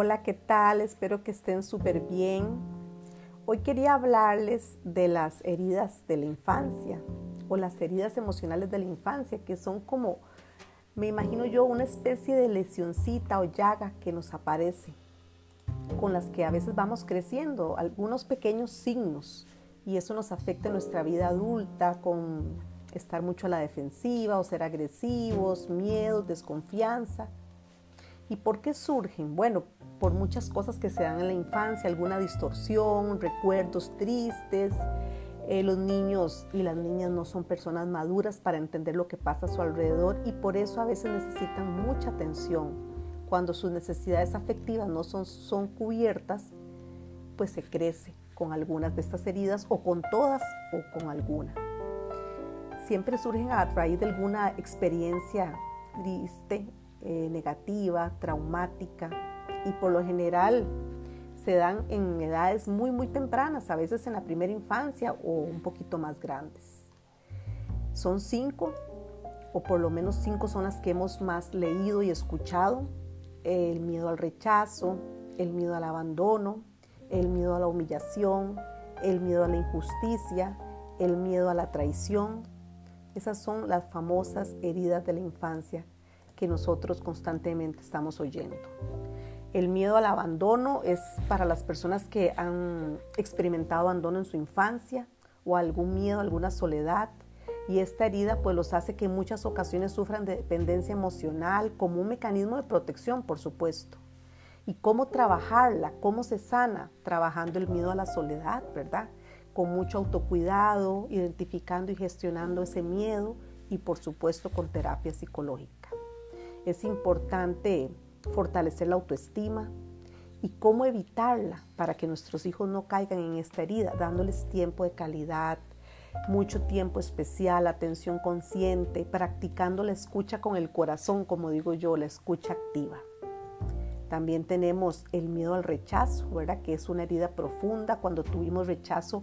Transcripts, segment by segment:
Hola, ¿qué tal? Espero que estén súper bien. Hoy quería hablarles de las heridas de la infancia o las heridas emocionales de la infancia, que son como, me imagino yo, una especie de lesioncita o llaga que nos aparece, con las que a veces vamos creciendo, algunos pequeños signos, y eso nos afecta en nuestra vida adulta con estar mucho a la defensiva o ser agresivos, miedos, desconfianza. ¿Y por qué surgen? Bueno, por muchas cosas que se dan en la infancia, alguna distorsión, recuerdos tristes. Eh, los niños y las niñas no son personas maduras para entender lo que pasa a su alrededor y por eso a veces necesitan mucha atención. Cuando sus necesidades afectivas no son, son cubiertas, pues se crece con algunas de estas heridas o con todas o con alguna. Siempre surgen a raíz de alguna experiencia triste eh, negativa, traumática y por lo general se dan en edades muy muy tempranas, a veces en la primera infancia o un poquito más grandes. Son cinco, o por lo menos cinco son las que hemos más leído y escuchado. El miedo al rechazo, el miedo al abandono, el miedo a la humillación, el miedo a la injusticia, el miedo a la traición. Esas son las famosas heridas de la infancia que nosotros constantemente estamos oyendo. El miedo al abandono es para las personas que han experimentado abandono en su infancia o algún miedo, alguna soledad. Y esta herida pues los hace que en muchas ocasiones sufran de dependencia emocional como un mecanismo de protección, por supuesto. ¿Y cómo trabajarla? ¿Cómo se sana? Trabajando el miedo a la soledad, ¿verdad? Con mucho autocuidado, identificando y gestionando ese miedo y por supuesto con terapia psicológica es importante fortalecer la autoestima y cómo evitarla para que nuestros hijos no caigan en esta herida, dándoles tiempo de calidad, mucho tiempo especial, atención consciente, practicando la escucha con el corazón, como digo yo, la escucha activa. También tenemos el miedo al rechazo, ¿verdad? Que es una herida profunda cuando tuvimos rechazo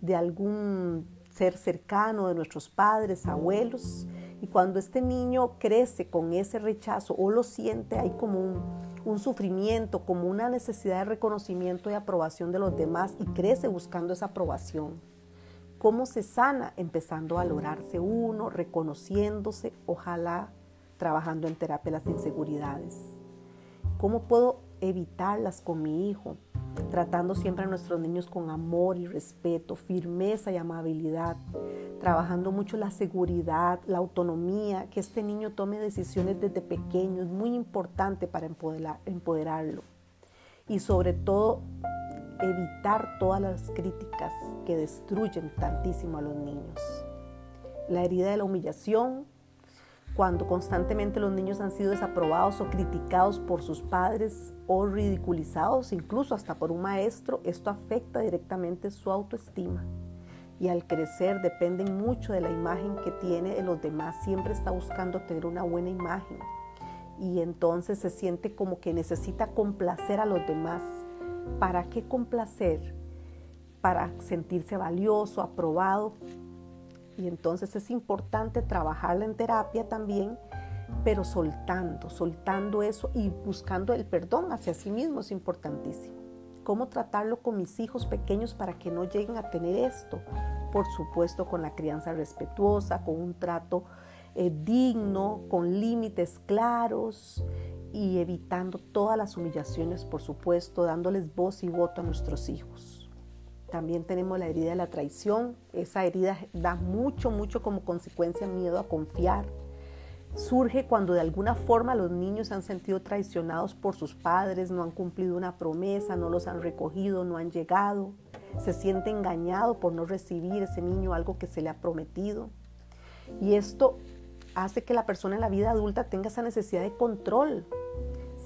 de algún ser cercano, de nuestros padres, abuelos, y cuando este niño crece con ese rechazo o lo siente, hay como un, sufrimiento, como una necesidad de reconocimiento y aprobación de los demás y crece buscando esa aprobación. ¿Cómo se sana? Empezando a valorarse uno, reconociéndose, ojalá trabajando en terapia las inseguridades. ¿Cómo puedo evitarlas con mi hijo? Tratando siempre a nuestros niños con amor y respeto, firmeza y amabilidad, trabajando mucho la seguridad, la autonomía, que este niño tome decisiones desde pequeño, es muy importante para empoderarlo. Y sobre todo, evitar todas las críticas que destruyen tantísimo a los niños. La herida de la humillación, cuando constantemente los niños han sido desaprobados o criticados por sus padres o ridiculizados incluso hasta por un maestro, esto afecta directamente su autoestima. Y al crecer dependen mucho de la imagen que tiene de los demás, siempre está buscando tener una buena imagen. Y entonces se siente como que necesita complacer a los demás. ¿Para qué complacer? Para sentirse valioso, aprobado, y entonces es importante trabajarla en terapia también, pero soltando, soltando eso y buscando el perdón hacia sí mismo es importantísimo. ¿Cómo tratarlo con mis hijos pequeños para que no lleguen a tener esto? Por supuesto, con la crianza respetuosa, con un trato eh, digno, con límites claros y evitando todas las humillaciones, por supuesto, dándoles voz y voto a nuestros hijos. También tenemos la herida de la traición. Esa herida da mucho, mucho como consecuencia miedo a confiar. Surge cuando de alguna forma los niños se han sentido traicionados por sus padres, no han cumplido una promesa, no los han recogido, no han llegado. Se siente engañado por no recibir ese niño algo que se le ha prometido. Y esto hace que la persona en la vida adulta tenga esa necesidad de control,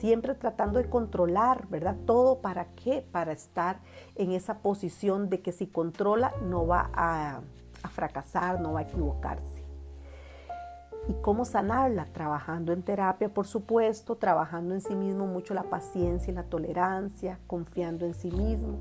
siempre tratando de controlar, ¿verdad? Todo para qué? Para estar en esa posición de que si controla no va a, fracasar, no va a equivocarse. ¿Y cómo sanarla? Trabajando en terapia, por supuesto, trabajando en sí mismo mucho la paciencia y la tolerancia, confiando en sí mismo.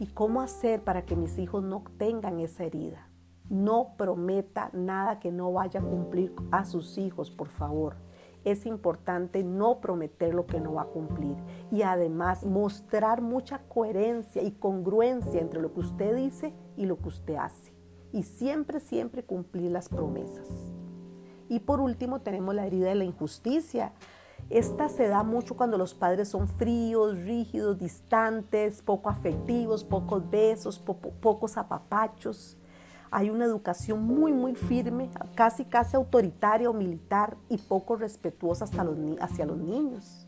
¿Y cómo hacer para que mis hijos no tengan esa herida? No prometa nada que no vaya a cumplir a sus hijos, por favor es importante no prometer lo que no va a cumplir y además mostrar mucha coherencia y congruencia entre lo que usted dice y lo que usted hace. Y siempre, siempre cumplir las promesas. Y por último tenemos la herida de la injusticia. Esta se da mucho cuando los padres son fríos, rígidos, distantes, poco afectivos, pocos besos, pocos apapachos. Hay una educación muy, muy firme, casi, casi autoritaria o militar y poco respetuosa hasta los, hacia los niños.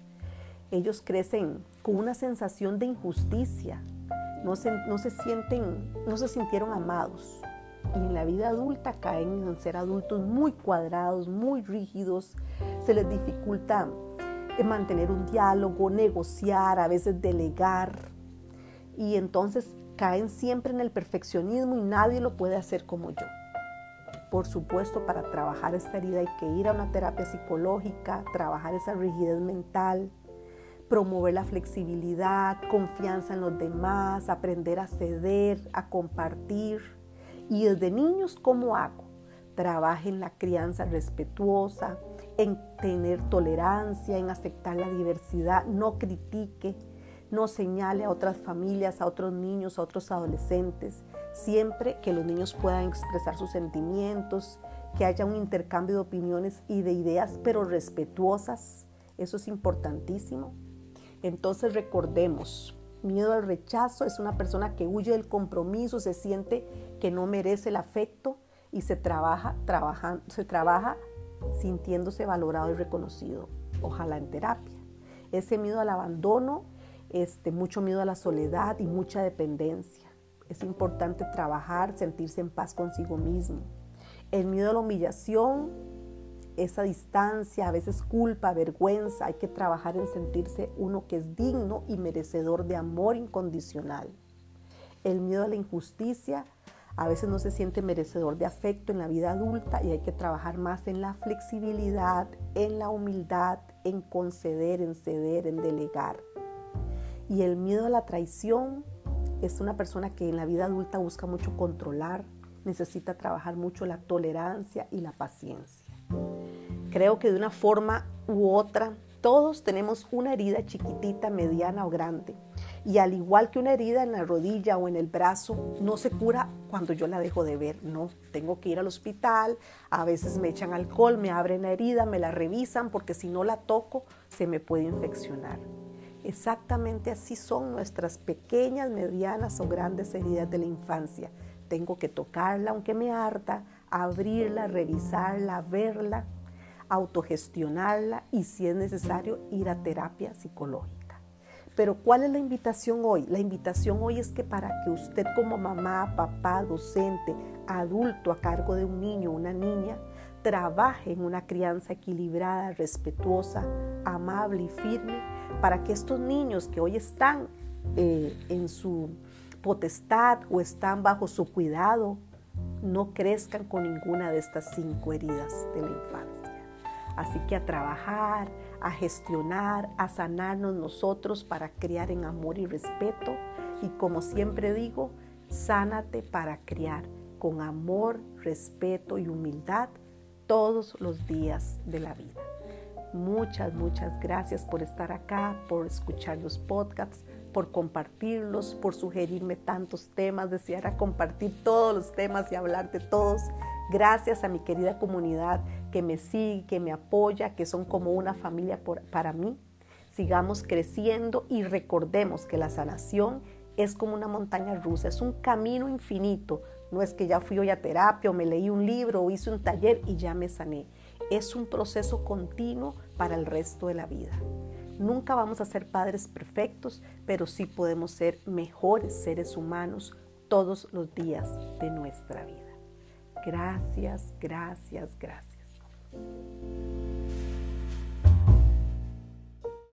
Ellos crecen con una sensación de injusticia, no se, no se sienten, no se sintieron amados. Y en la vida adulta caen en ser adultos muy cuadrados, muy rígidos, se les dificulta mantener un diálogo, negociar, a veces delegar. Y entonces caen siempre en el perfeccionismo y nadie lo puede hacer como yo. Por supuesto, para trabajar esta herida hay que ir a una terapia psicológica, trabajar esa rigidez mental, promover la flexibilidad, confianza en los demás, aprender a ceder, a compartir. Y desde niños, ¿cómo hago? Trabaje en la crianza respetuosa, en tener tolerancia, en aceptar la diversidad, no critique, no señale a otras familias, a otros niños, a otros adolescentes, siempre que los niños puedan expresar sus sentimientos, que haya un intercambio de opiniones y de ideas, pero respetuosas. Eso es importantísimo. Entonces recordemos, miedo al rechazo es una persona que huye del compromiso, se siente que no merece el afecto y se trabaja, trabaja, se trabaja sintiéndose valorado y reconocido, ojalá en terapia. Ese miedo al abandono este, mucho miedo a la soledad y mucha dependencia. Es importante trabajar, sentirse en paz consigo mismo. El miedo a la humillación, esa distancia, a veces culpa, vergüenza, hay que trabajar en sentirse uno que es digno y merecedor de amor incondicional. El miedo a la injusticia, a veces no se siente merecedor de afecto en la vida adulta y hay que trabajar más en la flexibilidad, en la humildad, en conceder, en ceder, en delegar. Y el miedo a la traición es una persona que en la vida adulta busca mucho controlar, necesita trabajar mucho la tolerancia y la paciencia. Creo que de una forma u otra, todos tenemos una herida chiquitita, mediana o grande. Y al igual que una herida en la rodilla o en el brazo, no se cura cuando yo la dejo de ver. No, tengo que ir al hospital, a veces me echan alcohol, me abren la herida, me la revisan porque si no la toco se me puede infeccionar. Exactamente así son nuestras pequeñas, medianas o grandes heridas de la infancia. Tengo que tocarla aunque me harta, abrirla, revisarla, verla, autogestionarla y si es necesario ir a terapia psicológica. Pero ¿cuál es la invitación hoy? La invitación hoy es que para que usted como mamá, papá, docente, adulto a cargo de un niño o una niña, trabaje en una crianza equilibrada, respetuosa, amable y firme, para que estos niños que hoy están eh, en su potestad o están bajo su cuidado, no crezcan con ninguna de estas cinco heridas de la infancia. Así que a trabajar, a gestionar, a sanarnos nosotros para criar en amor y respeto. Y como siempre digo, sánate para criar con amor, respeto y humildad todos los días de la vida. Muchas, muchas gracias por estar acá, por escuchar los podcasts, por compartirlos, por sugerirme tantos temas. Deseara compartir todos los temas y hablar de todos. Gracias a mi querida comunidad que me sigue, que me apoya, que son como una familia para mí. Sigamos creciendo y recordemos que la sanación es como una montaña rusa, es un camino infinito no es que ya fui hoy a terapia o me leí un libro o hice un taller y ya me sané. Es un proceso continuo para el resto de la vida. Nunca vamos a ser padres perfectos, pero sí podemos ser mejores seres humanos todos los días de nuestra vida. Gracias, gracias, gracias.